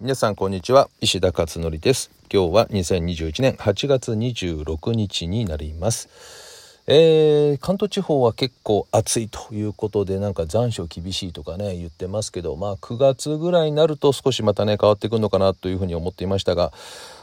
皆さんこんにちは石田勝則です今日は2021年8月26日になりますえー、関東地方は結構暑いということでなんか残暑厳しいとかね言ってますけどまあ9月ぐらいになると少しまたね変わってくるのかなというふうに思っていましたが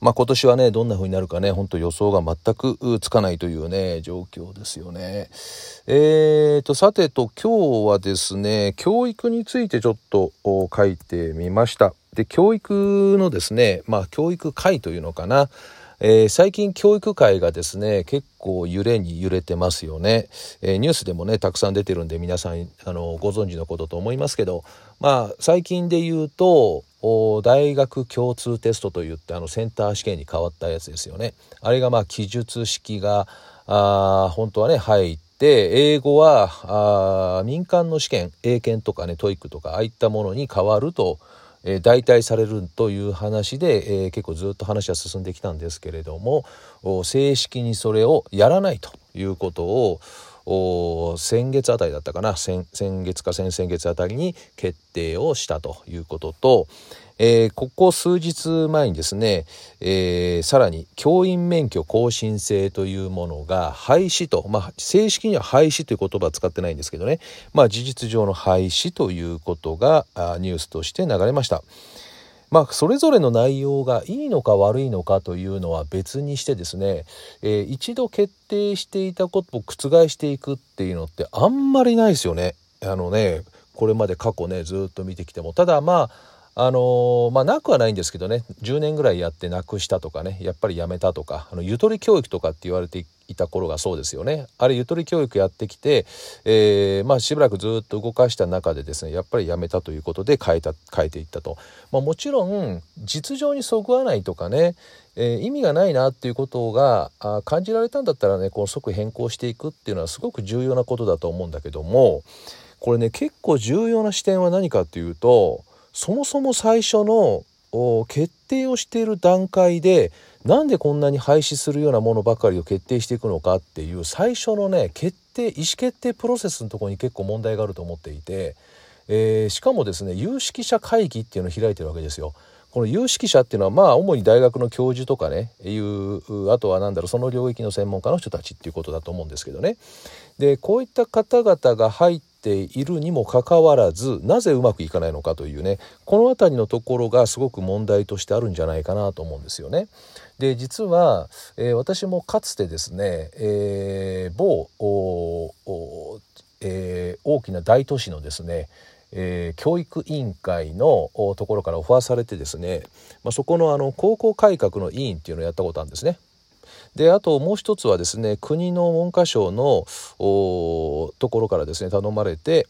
まあ、今年はねどんな風になるかね本当予想が全くつかないというね状況ですよね。えーとさてと今日はですね教育についてちょっと書いてみました。で教育のですねまあ教育会というのかな。えー、最近教育界がですね結構揺れに揺れてますよね、えー、ニュースでもねたくさん出てるんで皆さんあのご存知のことと思いますけどまあ最近で言うと大学共通テストといってあのセンター試験に変わったやつですよね。あれがまあ記述式があ本当はね入って英語はあ民間の試験英検とかね TOEIC とかああいったものに変わるとえー、代替されるという話で、えー、結構ずっと話は進んできたんですけれども正式にそれをやらないということを先月あたりだったかな先月か先々月あたりに決定をしたということと、えー、ここ数日前にですね、えー、さらに教員免許更新制というものが廃止と、まあ、正式には廃止という言葉は使ってないんですけどね、まあ、事実上の廃止ということがニュースとして流れました。まあ、それぞれの内容がいいのか悪いのかというのは別にしてですね、えー、一度決定していたことを覆していくっていうのってあんまりないですよね。あのねこれまで過去ねずっと見てきてもただまああのー、まあなくはないんですけどね。10年ぐらいやってなくしたとかね。やっぱりやめたとか。あのゆとり教育とかって言われていた頃がそうですよね。あれゆとり教育やってきて、えー、まあしばらくずっと動かした中でですねやっぱりやめたということで変えた変えていったと、まあ、もちろん実情にそぐわないとかね、えー、意味がないなっていうことがあ感じられたんだったらねこの即変更していくっていうのはすごく重要なことだと思うんだけどもこれね結構重要な視点は何かっていうとそもそも最初の決定をしている段階でなんでこんなに廃止するようなものばかりを決定していくのかっていう最初のね決定意思決定プロセスのところに結構問題があると思っていて、えー、しかもですね有識者会議っていうのを開いてるわけですよ。この有識者っていうのはまあ主に大学の教授とかねいうあとは何だろうその領域の専門家の人たちっていうことだと思うんですけどね。でこういった方々が入っているにもかかわらずなぜうまくいかないのかというねこの辺りのところがすごく問題としてあるんじゃないかなと思うんですよね。で実は、えー、私もかつてですね、えー、某えー、大きな大都市のですねえー、教育委員会のところからオファーされてですね、まあ、そこのあの高校改革の委員っていうのをやったことあるんですね。であともう一つはですね国の文科省のところからですね頼まれて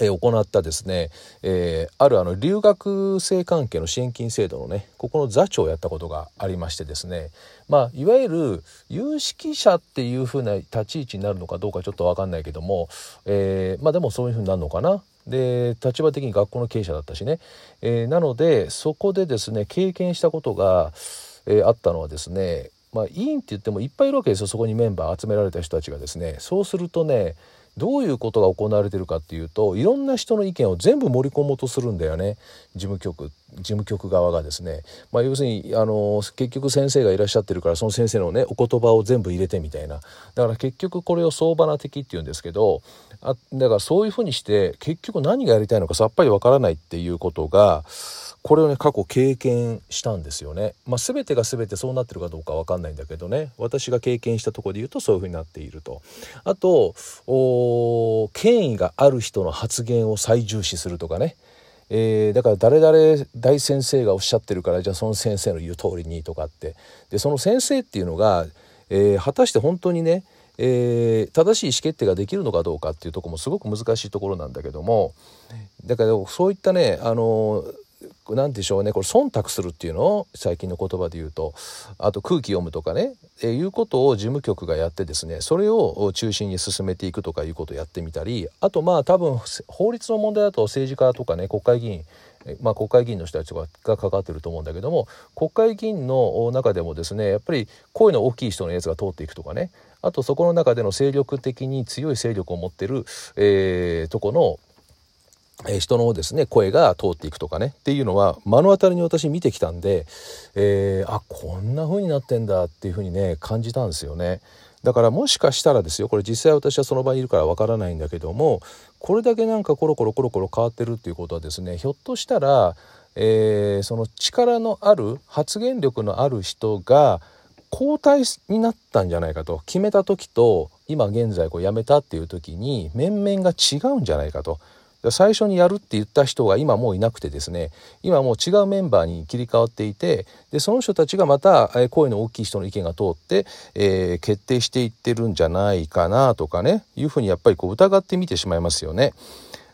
えー、行ったですね、えー、あるあの留学生関係の支援金制度のねここの座長をやったことがありましてですねまあいわゆる有識者っていうふうな立ち位置になるのかどうかちょっと分かんないけども、えー、まあでもそういうふうになるのかな。で立場的に学校の経営者だったしね、えー、なのでそこでですね経験したことが、えー、あったのはですねまあ委員って言ってもいっぱいいるわけですよ。そこにメンバー集められた人たちがですね。そうするとねどういうことが行われてるかっていうといろんな人の意見を全部盛り込もうとするんだよね。事務局事務局側がですね、まあ、要するにあの結局先生がいらっしゃってるからその先生のねお言葉を全部入れてみたいな。だから結局これを相場な的っていうんですけどあだからそういうふうにして結局何がやりたいのかさっぱりわからないっていうことがこれをね過去経験したんですよね。まあ、全てが全てそうなってるかどうか分かんないんだけどね私が経験したところで言うとそういうふうになっていると。あと権威がある人の発言を最重視するとかね。えー、だから誰々大先生がおっしゃってるからじゃあその先生の言う通りにとかってでその先生っていうのが、えー、果たして本当にねえー、正しい意思決定ができるのかどうかっていうとこもすごく難しいところなんだけどもだからそういったねあの何でしょうね。これ忖度するっていうの？を最近の言葉で言うと。あと空気読むとかね、え、いうことを事務局がやってですね。それを中心に進めていくとかいうことをやってみたり。あとまあ多分法律の問題だと政治家とかね国会議員まあ、国会議員の人たちとかが関わってると思うんだけども国会議員の中でもですねやっぱり声の大きい人のやつが通っていくとかね。あとそこの中での勢力的に強い勢力を持ってる、えー、とこのえ人のですね声が通っていくとかねっていうのは目の当たりに私見てきたんで、えー、あこんな風になってんだっていう風にね感じたんですよね。だからもしかしたらですよこれ実際私はその場にいるからわからないんだけどもこれだけなんかコロコロコロコロ変わってるっていうことはですねひょっとしたら、えー、その力のある発言力のある人が交代になったんじゃないかと決めた時と今現在こう辞めたっていう時に面々が違うんじゃないかと。最初にやるって言った人が今もういなくてですね今もう違うメンバーに切り替わっていてでその人たちがまた声の大きい人の意見が通って、えー、決定していってるんじゃないかなとかねいうふうにやっぱりこう疑ってみてしまいますよね。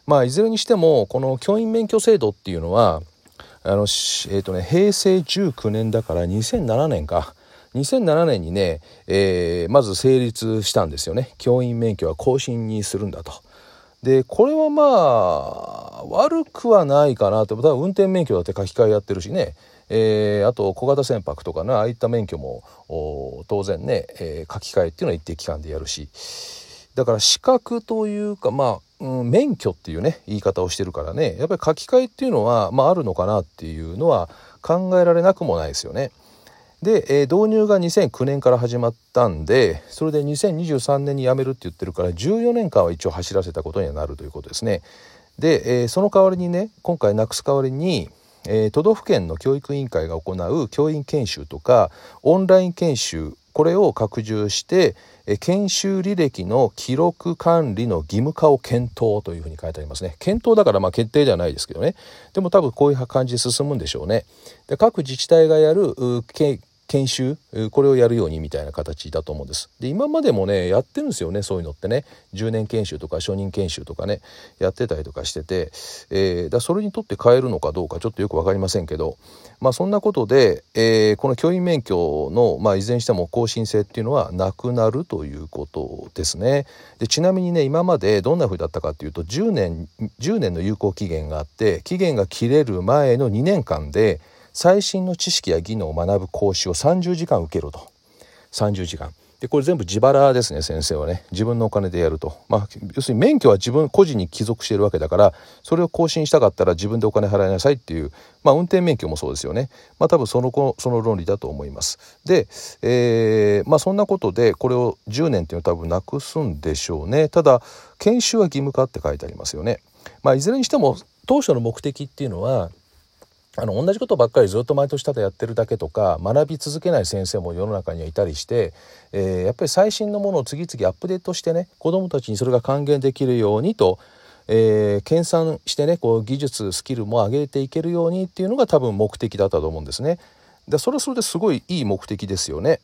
まあ、いずれにしてもこの教員免許制度っていうのはあの、えーとね、平成19年だから2007年か2007年にね、えー、まず成立したんですよね教員免許は更新にするんだと。でこれはまあ悪くはないかなと。多分運転免許だって書き換えやってるしね、えー、あと小型船舶とかねああいった免許も当然ね、えー、書き換えっていうのは一定期間でやるし。だから資格というかまあ、うん、免許っていうね言い方をしてるからね。やっぱり書き換えっていうのは、まあ、あるのかなっていうのは考えられなくもないですよね。で、えー、導入が2009年から始まったんでそれで2023年に辞めるって言ってるから14年間は一応走らせたことにはなるということですね。で、えー、その代わりにね今回なくす代わりに、えー、都道府県の教育委員会が行う教員研修とかオンライン研修これを拡充して研修履歴の記録管理の義務化を検討というふうに書いてありますね。検討だからまあ決定ではないですけどね。でも多分こういう感じで進むんでしょうね。で各自治体がやる研修これをやるようにみたいな形だと思うんです。で今までもねやってるんですよねそういうのってね10年研修とか初任研修とかねやってたりとかしてて、えー、だそれにとって変えるのかどうかちょっとよく分かりませんけどまあそんなことで、えー、この教員免許の、まあ、いずれにしても更新制っていうのはなくなるということですね。でちなみにね今までどんな風だったかっていうと10年10年の有効期限があって期限が切れる前の2年間で最新の知識や技能を学ぶ講師を30時間受けろと。30時間でこれ全部自腹ですね先生はね。自分のお金でやると。まあ要するに免許は自分個人に帰属しているわけだからそれを更新したかったら自分でお金払いなさいっていうまあ運転免許もそうですよね。まあ多分そのその論理だと思います。で、えー、まあそんなことでこれを10年っていうのは多分なくすんでしょうね。ただ研修は義務化って書いてありますよね。まあいずれにしても当初の目的っていうのはあの同じことばっかりずっと毎年ただやってるだけとか学び続けない先生も世の中にはいたりして、えー、やっぱり最新のものを次々アップデートしてね子どもたちにそれが還元できるようにと、えー、研鑽してねこう技術スキルも上げていけるようにっていうのが多分目的だったと思うんですね。でそれはそれですごいいい目的ですよね。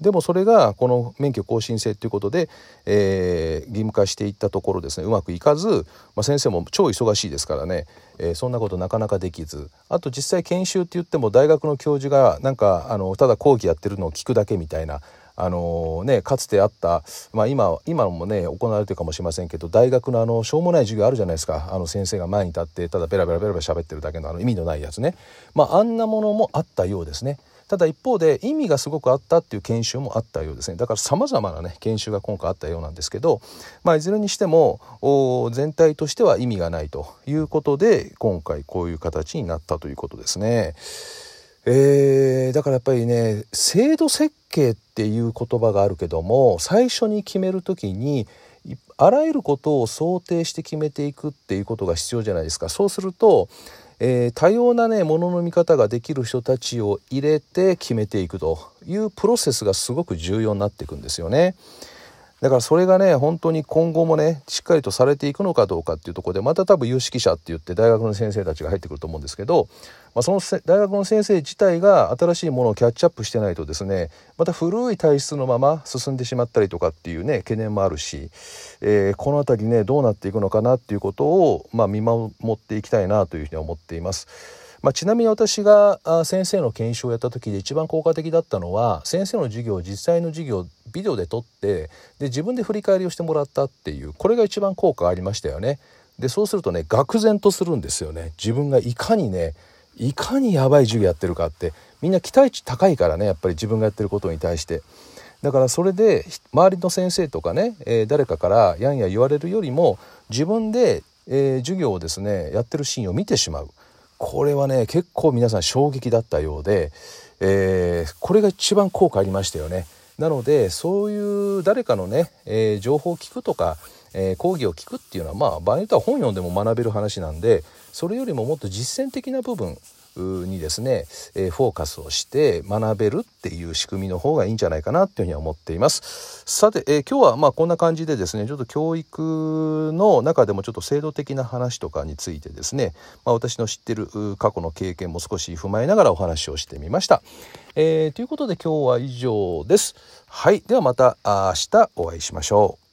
でもそれがこの免許更新制ということで、えー、義務化していったところですねうまくいかず、まあ、先生も超忙しいですからね、えー、そんなことなかなかできずあと実際研修って言っても大学の教授がなんかあのただ講義やってるのを聞くだけみたいなあのね、かつてあった、まあ今、今もね、行われてるかもしれませんけど、大学のあの、しょうもない授業あるじゃないですか。あの先生が前に立って、ただベラベラベラベラ喋ってるだけのあの意味のないやつね。まあ、あんなものもあったようですね。ただ一方で意味がすごくあったっていう研修もあったようですねだからさまざまなね研修が今回あったようなんですけど、まあ、いずれにしても全体としては意味がないということで今回こういう形になったということですね。えー、だからやっぱりね制度設計っていう言葉があるけども最初に決める時にあらゆることを想定して決めていくっていうことが必要じゃないですか。そうするとえー、多様なねものの見方ができる人たちを入れて決めていくというプロセスがすごく重要になっていくんですよね。だからそれがね本当に今後もねしっかりとされていくのかどうかっていうところでまた多分有識者って言って大学の先生たちが入ってくると思うんですけど、まあ、その大学の先生自体が新しいものをキャッチアップしてないとですねまた古い体質のまま進んでしまったりとかっていうね懸念もあるし、えー、この辺りねどうなっていくのかなっていうことを、まあ、見守っていきたいなというふうに思っています。まあ、ちなみに私が先生の研修をやった時で一番効果的だったのは先生の授業を実際の授業をビデオで撮ってで自分で振り返りをしてもらったっていうこれが一番効果ありましたよね。でそうするとね愕然とするんですよね。自分がいかにねいかにやばい授業やってるかってみんな期待値高いからねやっぱり自分がやってることに対して。だからそれで周りの先生とかね、えー、誰かからやんや言われるよりも自分でえー、授業をですねやってるシーンを見てしまうこれはね結構皆さん衝撃だったようで、えー、これが一番効果ありましたよね。なのでそういう誰かのね、えー、情報を聞くとか、えー、講義を聞くっていうのはまあ場合によっては本読んでも学べる話なんでそれよりももっと実践的な部分にですね、えフォーカスをして学べるっていう仕組みの方がいいんじゃないかなっていうふうには思っています。さて、え今日はまあこんな感じでですねちょっと教育の中でもちょっと制度的な話とかについてですね、まあ、私の知ってる過去の経験も少し踏まえながらお話をしてみました。えー、ということで今日は以上です。はい、ではまた明日お会いしましょう。